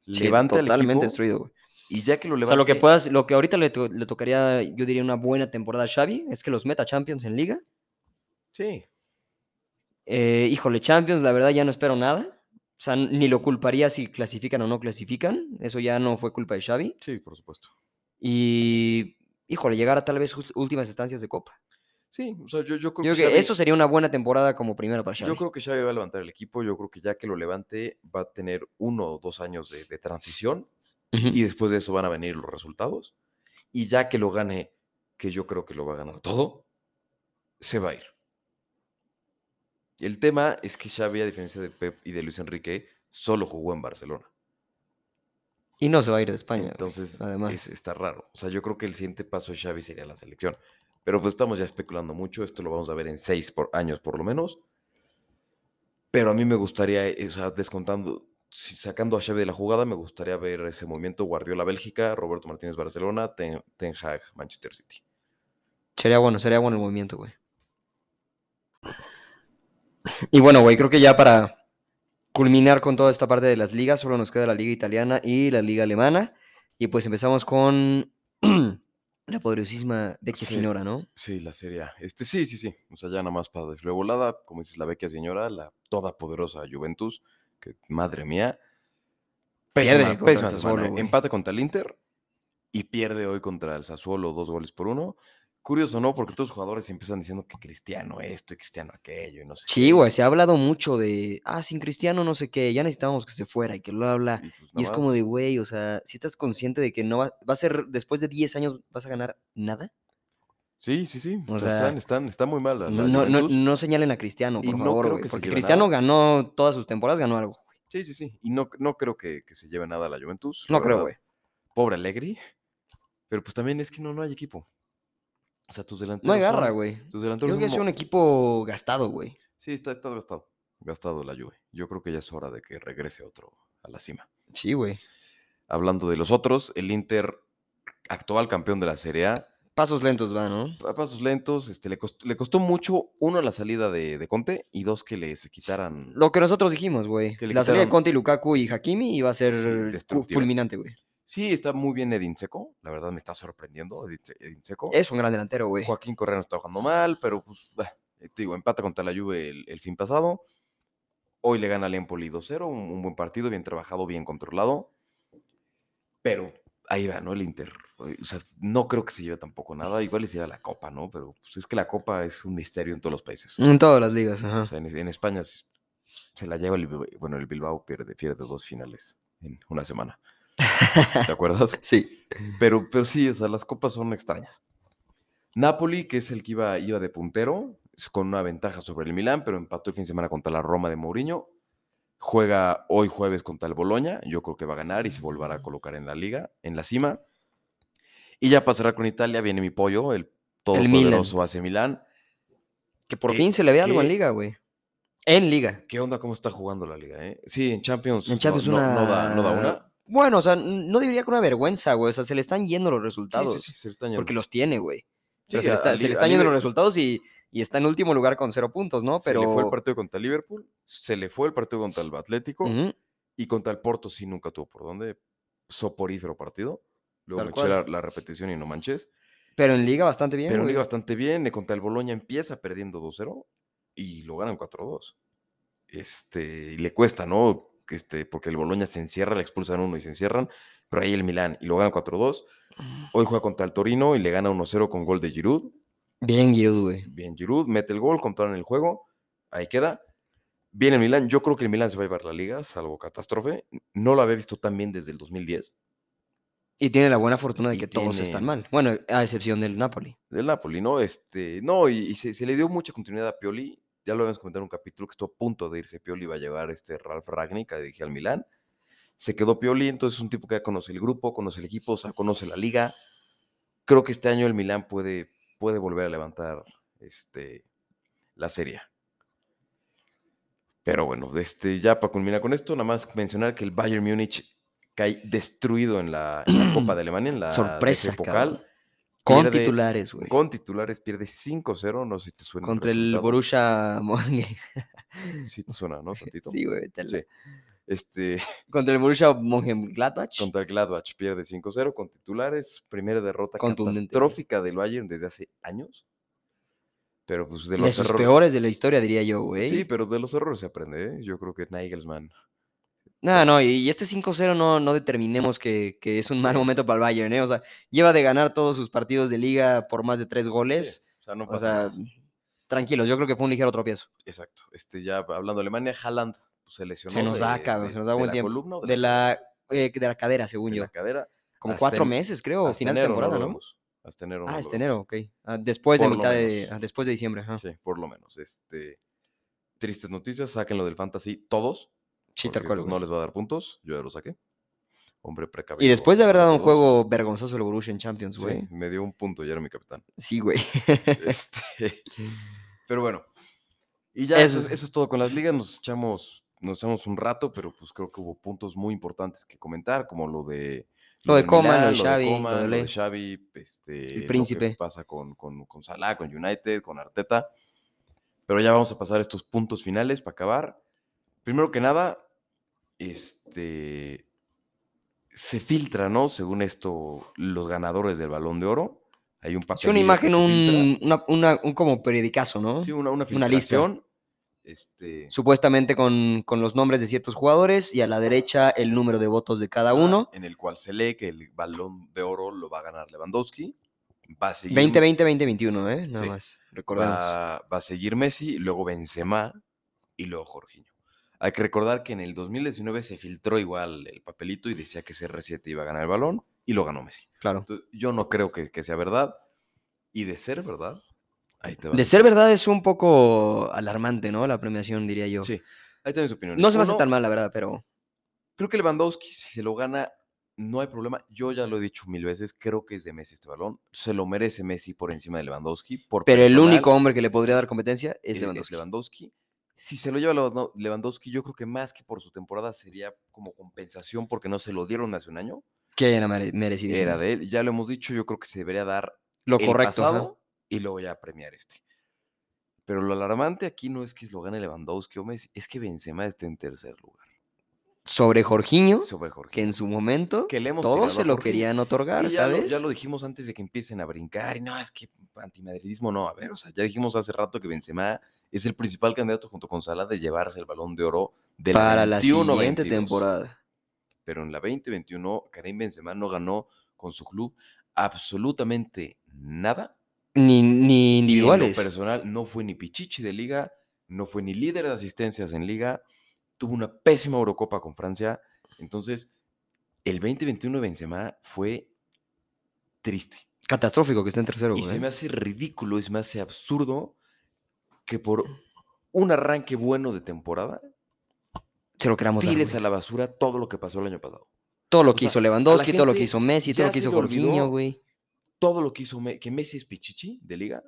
Sí, Levanta al totalmente equipo destruido, güey. y ya que lo O levante... sea, lo que puedas, lo que ahorita le, to- le tocaría, yo diría, una buena temporada a Xavi, es que los meta Champions en Liga. Sí, Eh, híjole, Champions, la verdad ya no espero nada. O sea, ni lo culparía si clasifican o no clasifican. Eso ya no fue culpa de Xavi. sí, por supuesto. Y, híjole, llegar a tal vez últimas instancias de Copa. Sí, o sea, yo, yo creo Yo que, creo que Xavi- eso sería una buena temporada como primero para Xavi. Yo creo que Xavi va a levantar el equipo. Yo creo que ya que lo levante, va a tener uno o dos años de, de transición. Y después de eso van a venir los resultados. Y ya que lo gane, que yo creo que lo va a ganar todo, se va a ir. El tema es que Xavi, a diferencia de Pep y de Luis Enrique, solo jugó en Barcelona. Y no se va a ir de España. Entonces, además. es- está raro. O sea, yo creo que el siguiente paso de Xavi sería la selección. Pero pues estamos ya especulando mucho. Esto lo vamos a ver en seis años por lo menos. Pero a mí me gustaría, eh, o sea, descontando, sacando a Xavi de la jugada, me gustaría ver ese movimiento Guardiola Bélgica, Roberto Martínez Barcelona, Ten, Ten Hag Manchester City. Sería bueno, sería bueno el movimiento, güey. Y bueno, güey, creo que ya para culminar con toda esta parte de las ligas, solo nos queda la liga italiana y la liga alemana. Y pues empezamos con la poderosísima Vecchia Sí. Señora, ¿no? Sí, la serie A. Este, sí, sí, sí. O sea, ya nada más para de volada, como dices, la vecchia señora, la todopoderosa Juventus, que madre mía. Pierde Pésima, el pésima Sassuolo, ¿eh? güey. Empate contra el Inter y pierde hoy contra el Sassuolo dos goles por uno. Curioso, ¿no? Porque todos los jugadores empiezan diciendo que Cristiano esto y Cristiano aquello y no sé Sí, güey, se ha hablado mucho de, ah, sin Cristiano no sé qué, ya necesitábamos que se fuera y que lo habla. Y, pues, Y es como de, güey, o sea, si estás consciente de que no va, va a ser, después de 10 años, vas a ganar nada. Sí, sí, sí. o o sea, sea, están, están, está muy mal la, la No, no, no señalen a Cristiano, Y por no creo que porque Cristiano nada. ganó todas sus temporadas, ganó algo. güey. Sí, sí, sí. Y no, no creo que, que se lleve nada a la Juventus. No la creo, güey. Pobre Allegri. Pero pues también es que no, no hay equipo. O sea, tus delanteros. No hay garra, güey. Tus Creo delanteros que es un equipo gastado, güey. Sí, está, está gastado. Gastado la Juve. Yo creo que ya es hora de que regrese otro a la cima. Sí, güey. Hablando de los otros, el Inter, actual campeón de la Serie A, Pasos lentos va, ¿no? a pasos lentos, este, le, costó, le costó mucho, uno, la salida de, de Conte y dos, que le se quitaran. Lo que nosotros dijimos, güey. La salida de Conte y Lukaku y Hakimi iba a ser Sí, fulminante, güey. Sí, está muy bien Edin Seco. La verdad me está sorprendiendo Edin, Se- Edin Seco. Es un gran delantero, güey. Joaquín Correa no está jugando mal, pero pues, bah, eh, te digo, empata contra la Juve el, el fin pasado. Hoy le gana al Empoli 2-0, un, un buen partido, bien trabajado, bien controlado. Pero ahí va, ¿no? El Inter. O sea, no creo que se lleve tampoco nada. Igual le lleva la Copa, ¿no? Pero pues, es que la Copa es un misterio en todos los países. En todas las ligas, ajá. O sea, en, en España se la lleva el, Bilbao- bueno, el Bilbao pierde, pierde dos finales en una semana. ¿Te acuerdas? [LAUGHS] sí. Pero, pero sí, o sea, las copas son extrañas. Napoli, que es el que iba, iba de puntero, es con una ventaja sobre el Milán, pero empató el fin de semana contra la Roma de Mourinho. Juega hoy jueves contra el Boloña. Yo creo que va a ganar y se volverá a colocar en la liga, en la cima. Y ya cerrar con Italia, viene mi pollo, el todopoderoso AC Milán. Que por ¿Qué- fin se le ve algo en liga, güey. En liga. ¿Qué onda? ¿Cómo está jugando la liga? eh? Sí, en Champions, En no- Champions no, una... no da, no da una. Bueno, o sea, no diría que una vergüenza, güey. O sea, se le están yendo los Sí, resultados. sí, sí, se le está Porque los tiene, güey. Pero Sí, se le, está- se están yendo los resultados y, y está en último lugar con cero puntos, ¿no? Se Pero. le fue el partido contra el Liverpool, se le fue el partido contra el Atlético. Y contra el Porto sí nunca tuvo por dónde. Soporífero partido. Luego Tal me eché la, la repetición y no manches. Pero en liga bastante bien, Pero güey. iba bastante bien. Contra el Boloña empieza perdiendo 2-0 y lo ganan 4-2. Este, y le cuesta, ¿no? Este, porque el Boloña se encierra, le expulsan uno y se encierran, pero ahí el Milán y lo gana 4-2. Hoy juega contra el Torino y le gana 1-0 con gol de Giroud. Bien, Giroud, güey. Bien, Giroud mete el gol, controlan el juego, ahí queda. Viene el Milán, yo creo que el Milán se va a llevar la liga, salvo catástrofe. No lo había visto tan bien desde el 2010. Y tiene la buena fortuna de que todos están mal. Bueno, a excepción del Napoli. Del Napoli, ¿no? Este, no, y, y se, se le dio mucha continuidad a Pioli. Ya lo habíamos comentado en un capítulo que estuvo a punto de irse Pioli, iba a llevar este Ralf Ragnick a dirigir al Milán. Se quedó Pioli, entonces es un tipo que ya conoce el grupo, conoce el equipo, o sea, conoce la liga. Creo que este año el Milán puede, puede volver a levantar este, la serie. Pero bueno, este, ya para culminar con esto, nada más mencionar que el Bayern Múnich cae destruido en la, en la Copa de [CLEARS THROAT] Alemania, en la Sorpresa. Con Pierde- titulares, güey. Con titulares pierde 5-0, no sé si te suena. Contra el resultado. Borussia Mönchengladbach. [LAUGHS] Sí te suena, ¿no? Tantito. Sí, güey. la- Sí. Este, [LAUGHS] Contra el Borussia Mönchengladbach. contra el Gladbach pierde 5-0 con titulares. Primera derrota catastrófica del Bayern desde hace años. Pero pues de De los sus errores. peores de la historia, diría yo, güey. Sí, pero de los errores se aprende, ¿eh? Yo creo que Nagelsmann. No, no, y y este 5-0 no, no determinemos que, que es un mal momento para el Bayern, ¿eh? O sea, lleva de ganar todos sus partidos de liga por más de tres Sí, goles. o sea, no O pasa sea, nada. tranquilos, yo creo que fue un ligero tropiezo. Exacto. Este, ya hablando de Alemania, Haaland pues, se lesionó. Se nos va, de- cabrón, de- se nos da de buen la tiempo. columna o De la, eh, de la cadera, de según la yo. cadera. Como hasta cuatro en- meses, creo, hasta final de temporada, ¿no? Hasta enero. Ah, vemos. enero, ok. Ah, después de Por mitad de, ah, después de diciembre, ajá. Sí, por lo menos. Este, tristes noticias, sáquenlo del fantasy todos. Sí, tal cual. pues, no les va a dar puntos. Yo ya lo saqué. Hombre precavido. Y después de haber dado un juego vergonzoso el Borussia en Champions, Sí, güey. me dio un punto, ya era mi capitán. Sí, güey. Este, [LAUGHS] [LAUGHS] pero bueno. Y ya Eso eso, es, es- eso es todo con las ligas. Nos echamos, nos echamos un rato, pero pues creo que hubo puntos muy importantes que comentar, como lo de. Lo de Coman, lo de Xavi, lo de lo de. Xavi, este, lo que príncipe. pasa con, con, con Salah, con United, con Arteta. Pero ya vamos a pasar a estos puntos finales para acabar. Primero que nada, este se filtra, ¿no? Según esto, los ganadores del Balón de Oro. Hay un papel. Sí, una imagen, un, una, una- un como periodicazo, ¿no? Sí, una, una una lista. Este, Supuestamente con, con los nombres de ciertos jugadores y a la derecha el número de votos de cada ah, uno. En el cual se lee que el balón de oro lo va a ganar Lewandowski. Va a seguir, 2020, 2021, ¿eh? Nada Sí. más. Recordemos. va, va a seguir Messi, luego Benzema y luego Jorginho. Hay que recordar que en el 2019 se filtró igual el papelito y decía que CR7 iba a ganar el balón y lo ganó Messi. Claro. Entonces, yo no creo que, que sea verdad. Y de ser verdad, ahí te va. De ser verdad es un poco alarmante, ¿no? La premiación, diría yo. Sí, ahí tienes opinión. No se me hace tan mal, la verdad, pero Creo que Lewandowski, si se lo gana, no hay problema. Yo ya lo he dicho mil veces, creo que es de Messi este balón. Se lo merece Messi por encima de Lewandowski. Por pero el único hombre que le podría dar competencia es eh, Lewandowski. Lewandowski. Si se lo lleva Lewando- Lewandowski, yo creo que más que por su temporada sería como compensación porque no se lo dieron hace un año. Que era mere- merecidísimo. Era de él. Ya lo hemos dicho, yo creo que se debería dar Lo el correcto. pasado y luego ya premiar este. Pero lo alarmante aquí no es que lo gane Lewandowski o Messi, es que Benzema esté en tercer lugar. Sobre Jorginho, Sobre Jorge. que en su momento que le hemos tirado todos se lo Jorginho. querían otorgar, Y ya, lo, ¿sabes? ya lo dijimos antes de que empiecen a brincar. Y no, es que antimadridismo no. A ver, o sea, ya dijimos hace rato que Benzema es el principal candidato junto con Salah de llevarse el balón de oro de la Para la 21-22. siguiente temporada. Pero en la 2021, Karim Benzema no ganó con su club absolutamente nada. Ni, ni individuales. personal, no fue ni pichichi de liga, no fue ni líder de asistencias en liga, tuvo una pésima Eurocopa con Francia. Entonces, el 2021 de Benzema fue triste. Catastrófico que esté en tercero, Y se me hace ridículo y se me hace absurdo que por un arranque bueno de temporada Se lo queramos tires a la basura todo lo que pasó el año pasado. Todo lo o que sea, hizo a Lewandowski, todo lo que hizo Messi, todo lo que hizo Jorginho, güey. Todo lo que hizo Me- que Messi es pichichi de liga.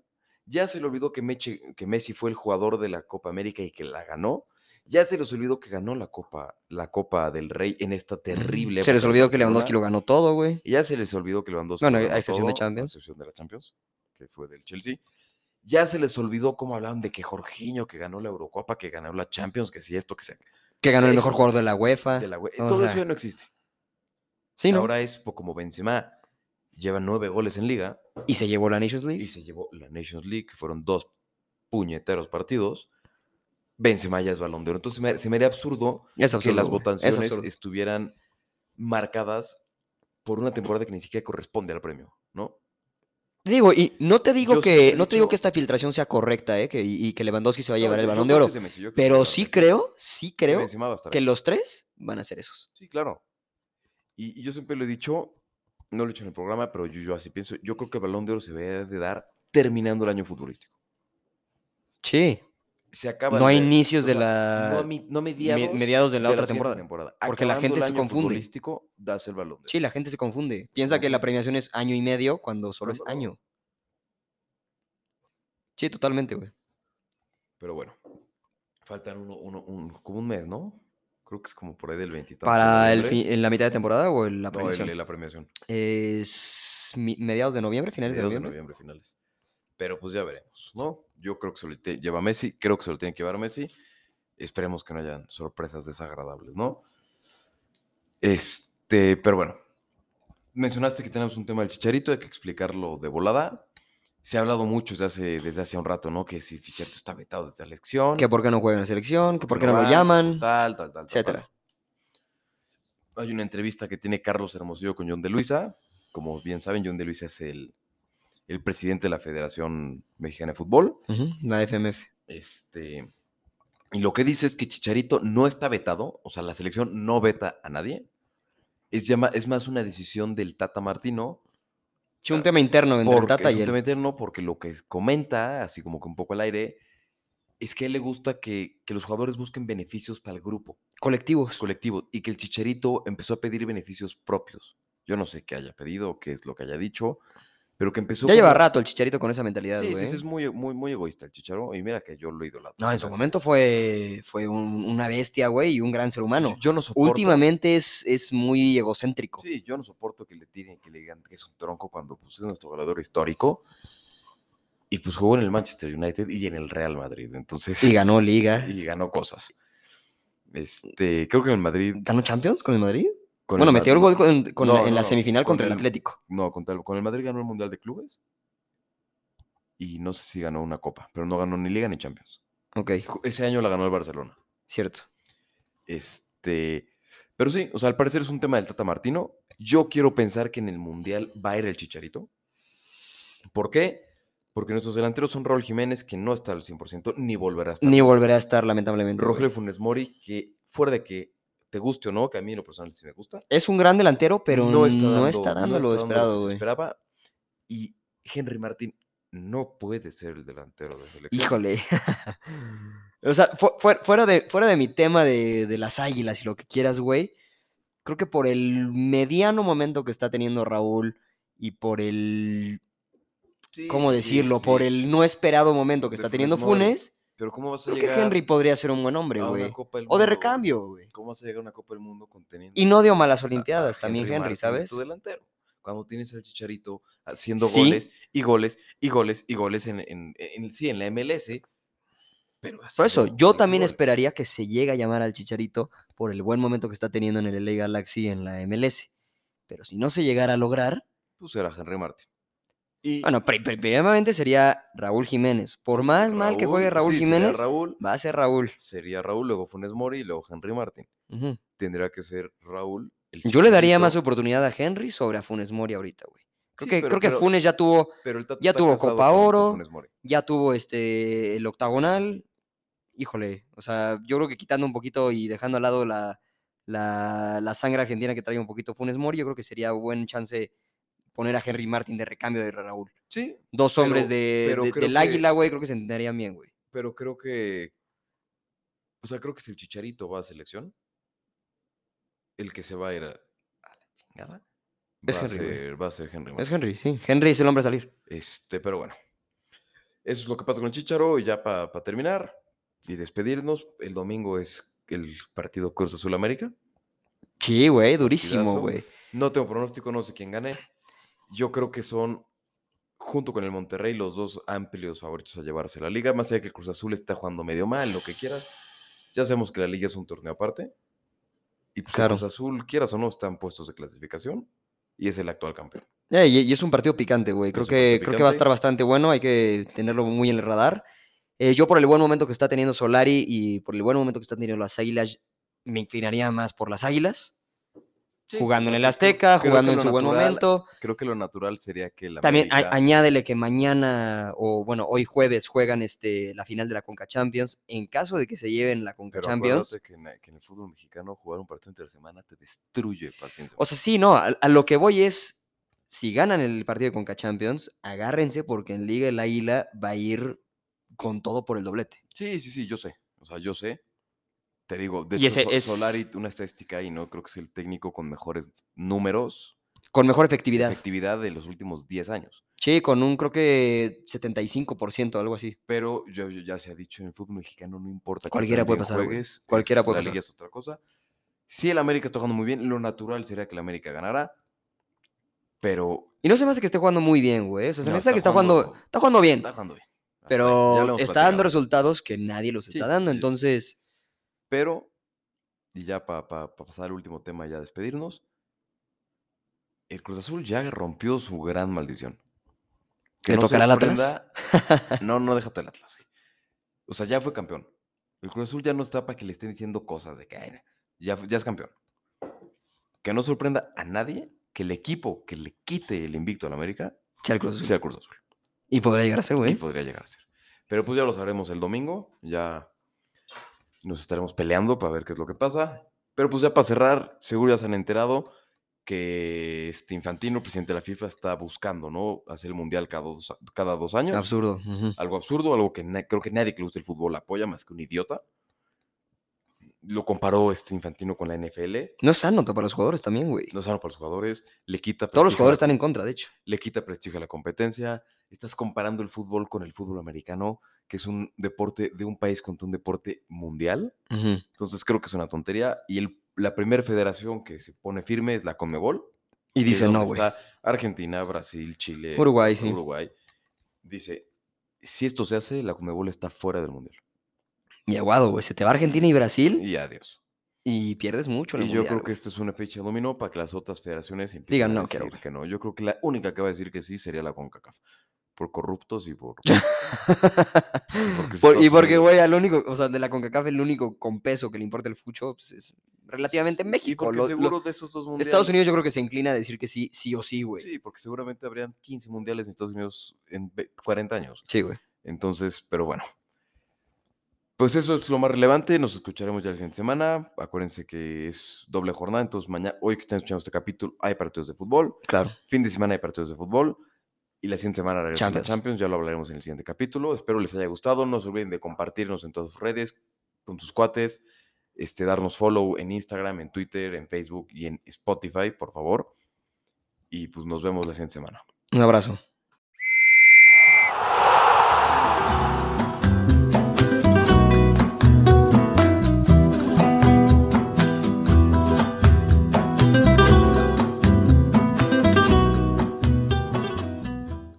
Ya se le olvidó que, Meche- que Messi fue el jugador de la Copa América y que la ganó. Ya se les olvidó que ganó la Copa, la Copa del Rey en esta terrible. Se les olvidó que Lewandowski lo ganó todo, güey. Ya se les olvidó que Lewandowski Bueno, lo a ganó excepción de todo, a Champions. excepción de la Champions, que fue del Chelsea. Ya se les olvidó cómo hablaban de que Jorginho, que ganó la Eurocopa, que ganó la Champions, que si esto, que sea. Que ganó el mejor jugador de la UEFA. de la o Todo eso ya no existe. Sí, ¿no? Ahora es como Benzema lleva nueve goles en liga Y se llevó la Nations y League. se llevó la Nations League, que fueron dos puñeteros partidos. Benzema ya es balón de oro. Entonces me- se me haría absurdo que las es votaciones estuvieran marcadas por una temporada que ni siquiera corresponde al premio, ¿no? Digo, y no te digo Yo que no te digo dicho- que esta filtración sea correcta, ¿eh? Que, y, y que Lewandowski se va a llevar No, el balón de oro. Pero sí creo, sí creo que los tres van a ser esos. Sí, claro. Y, y yo siempre lo he dicho, no lo he hecho en el programa, pero yo, yo así pienso. Yo creo que el balón de oro se debe de dar terminando el año futbolístico. Sí. Se acaba No el- inicios de la. No, a mi- no mediados, mediados de la otra temporada. Porque la gente se confunde. das el balón. Sí, la gente se confunde. Piensa que la premiación es año y medio cuando solo es año. Sí, totalmente, güey. Pero bueno, faltan uno, uno, un, como un mes, ¿no? Creo que es como por ahí del 20 y tantos de ¿Para el noviembre. fin- en la mitad de temporada o en la No, premiación? el- la premiación. Es mi- mediados de noviembre, finales de Mediados de noviembre. noviembre finales. Pero pues ya veremos, ¿no? Yo creo que se lo lleva Messi, creo que se lo tiene que llevar Messi. Esperemos que no hayan sorpresas desagradables, ¿no? Este, pero bueno. Mencionaste que tenemos un tema del chicharito, hay que explicarlo de volada. Se ha hablado mucho desde hace, desde hace un rato, ¿no? Que si el chicharito está vetado desde la elección. Que por qué no juega en la selección, que por qué no lo llaman, Tal, tal, tal, tal, etcétera. tal. Hay una entrevista que tiene Carlos Hermosillo con John de Luisa. Como bien saben, John de Luisa es el, el presidente de la Federación Mexicana de Fútbol. La FMF. Este, y lo que dice es que Chicharito no está vetado, o sea, la selección no veta a nadie. Es, llama- es más una decisión del Tata Martino. Sí, un tema interno entre el Tata es y un él. tema interno, porque lo que comenta, así como que un poco al aire, es que a él le gusta que, que los jugadores busquen beneficios para el grupo Colectivos. colectivo y que el Chicharito empezó a pedir beneficios propios. Yo no sé qué haya pedido qué es lo que haya dicho, pero que empezó Ya lleva como- rato el chicharito con esa mentalidad, Sí, güey. sí, sí, es muy, muy, muy egoísta el Chicharo y mira que yo lo idolatro. No, en su momento fue, fue un- una bestia, güey, y un gran ser humano. Yo, yo no soporto. Últimamente es, es muy egocéntrico. Sí, yo no soporto que le tiren, que le digan que es un tronco cuando pues, es nuestro goleador histórico. Y pues jugó en el Manchester United y en el Real Madrid. Entonces. Y ganó Liga. [LAUGHS] y ganó cosas. Este, creo que en el Madrid. ¿Ganó Champions con el Madrid? Con bueno, el metió el gol con- con No, la- no, en la semifinal con contra el el- Atlético. No, con, tal- con el Madrid ganó el Mundial de Clubes. Y no sé si ganó una copa, pero no ganó ni Liga ni Champions. Ok, Ese año la ganó el Barcelona. cierto. Este, pero sí, o sea, al parecer es un tema del Tata Martino. Yo quiero pensar que en el Mundial va a ir el Chicharito. ¿Por qué? Porque nuestros delanteros son Raúl Jiménez, que no está al 100%, ni volverá a estar. Ni volverá a estar, lamentablemente. Rogelio Funes Mori, que fuera de que te guste o no, que a mí en lo personal sí me gusta, Es un gran delantero, pero no está dando, no está dando lo esperado, se esperaba. Y Henry Martín no puede ser el delantero de selección. Híjole. [LAUGHS] o sea, fu- fu- fuera, de, fuera de mi tema de, de las águilas y lo que quieras, güey, creo que por el mediano momento que está teniendo Raúl y por el, Sí, ¿cómo decirlo? sí, Por el no esperado momento que De está teniendo. Funes, Pero ¿cómo vas a creo que llegar Henry podría ser un buen hombre, a güey. O de recambio, güey. ¿Cómo vas a llegar a una Copa del Mundo conteniendo? Y no dio malas a- a Olimpiadas también Henry, Martín, ¿sabes? Tu delantero. Cuando tienes al Chicharito haciendo Sí. goles y goles y goles y goles en, en, en- sí, en la MLS. Pero Por eso, yo también goles. esperaría que se llegue a llamar al Chicharito por el buen momento que está teniendo en el LA Galaxy en la MLS. Pero si no se llegara a lograr, Pues era Henry Martin. Y bueno, pri- pri- primeramente sería Raúl Jiménez. Por más mal que juegue Raúl sí, Jiménez, Raúl, va a ser Raúl. sería Raúl, luego Funes Mori y luego Henry Martin. Ujú. Tendría que ser Raúl. el Yo le daría más oportunidad a Henry sobre a Funes Mori ahorita, güey. Creo, Sí, que, pero- creo que Funes ya tuvo, pero ya tuvo Copa Oro, ya tuvo este el octagonal. Híjole, o sea, yo creo que quitando un poquito y dejando al lado la, la, la sangre argentina que trae un poquito Funes Mori, yo creo que sería buen chance poner a Henry Martin de recambio de Raúl. Sí, Dos hombres Pero- de, pero de- creo del que- águila, güey, creo que se entenderían bien, güey. pero creo que. O sea, creo que si el Chicharito va a selección, el que se va a ir a, a la chingada Es Henry, ser, va a ser Henry. Es. Henry, sí. Henry es el hombre a salir. Este, pero bueno. Eso es lo que pasa con el Chicharo. Y ya para terminar y despedirnos, el domingo es el partido Cruz Azul América. Sí, güey, durísimo, güey. No tengo pronóstico, no sé quién gane. Yo creo que son, junto con el Monterrey, los dos amplios favoritos a llevarse la liga. Más allá que el Cruz Azul está jugando medio mal, lo que quieras. Ya sabemos que la liga es un torneo aparte. Y pues el. Cruz Azul, quieras o no, están puestos de clasificación. Y es el actual campeón. Eh, y, es un partido picante, güey. Creo que, creo que va a estar bastante bueno. Hay que tenerlo muy en el radar. Eh, yo por el buen momento que está teniendo Solari y por el buen momento que están teniendo las Águilas, me inclinaría más por las Águilas. Jugando en el Azteca, creo jugando en su buen momento. Creo que lo natural sería que la También América- añádele que mañana, o bueno, hoy jueves juegan este, la final de la Conca Champions. En caso de que se lleven la Conca Pero Champions. que en, que en el fútbol mexicano jugar un partido entre semana te destruye el partido. entre O sea, sí, no, a, a lo que voy es, si ganan el partido de Conca Champions, agárrense porque en Liga el Águila va a ir con todo por el doblete. Sí, sí, sí, yo sé. O sea, yo sé. Te digo, de Y hecho, ese es- Solari, una estadística ahí, ¿no? Creo que es el técnico con mejores números, Con mejor efectividad. efectividad de los últimos 10 años. Sí, con un creo que 75%, algo así. Pero yo, yo- ya se ha dicho, en el fútbol mexicano no importa. Cualquiera puede pasar, juegues, Cualquiera puede la pasar. liga es otra cosa. Si el América está jugando muy bien, lo natural sería que el América ganara. Pero Y no se me hace que esté jugando muy bien, güey. O sea, se No, me hace que está jugando, jugando- está jugando bien. está jugando bien. Pero está dando resultados que nadie los Sí, está dando. Entonces, Pero, y ya para pasar al último tema, ya despedirnos, el Cruz Azul ya rompió su gran maldición. ¿Le tocará al Atlas? No, no déjate el Atlas. güey. O sea, ya fue campeón. El Cruz Azul ya no está para que le estén diciendo cosas de que "Ay, ya, ya es campeón. Que no sorprenda a nadie que el equipo que le quite el invicto al América sí, al Cruz Azul. sea el Cruz Azul. Y podría llegar a ser, Y güey. podría llegar a ser. Pero pues ya lo sabremos el domingo. Ya nos estaremos peleando para ver qué es lo que pasa. Pero pues ya para cerrar, seguro ya se han enterado que este Infantino, presidente de la FIFA, está buscando, ¿no? Hacer el mundial cada dos, cada dos años. Absurdo. Algo absurdo, algo que creo que nadie que le guste el fútbol apoya más que un idiota. Lo comparó este Infantino con la NFL. No es sano para los jugadores también, güey. No es sano para los jugadores. Le quita Todos los jugadores la- están en contra, de hecho. le quita prestigio a la competencia. Estás comparando el fútbol con el fútbol americano, que es un deporte de un país contra un deporte mundial. Entonces creo que es una tontería. Y el- la primera federación que se pone firme es la Conmebol. Y dice, no, güey. Argentina, Brasil, Chile, Uruguay, sí. Uruguay. Dice, si esto se hace, la Conmebol está fuera del mundial. Y aguado, güey. Se te va Argentina y Brasil Y adiós. y pierdes mucho en Y el yo creo que esto es una fecha dominó para que las otras federaciones empiecen Digan, a "No, decir quiero, güey". que no. Yo creo que la única que va a decir que sí sería la CONCACAF. Por corruptos y por... [LAUGHS] porque Por- y porque, güey, al único, o sea, de la CONCACAF, el único con peso que le importa el fucho pues, es relativamente Sí, México. Lo- lo- seguro de esos dos mundiales. Estados Unidos yo creo que se inclina a decir que sí, sí o sí, güey. Sí, porque seguramente habrían 15 mundiales en Estados Unidos en ve- 40 años. Sí, güey. Entonces, pero bueno. Pues eso es lo más relevante. Nos escucharemos ya la siguiente semana. Acuérdense que es doble jornada. Entonces, mañana, hoy que están escuchando este capítulo, hay partidos de fútbol. Claro. Fin de semana hay partidos de fútbol. Y la siguiente semana regresa la Champions. Champions. Ya lo hablaremos en el siguiente capítulo. Espero les haya gustado. No se olviden de compartirnos en todas sus redes, con sus cuates. Este, darnos follow en Instagram, en Twitter, en Facebook y en Spotify, por favor. Y pues nos vemos la siguiente semana. Un abrazo.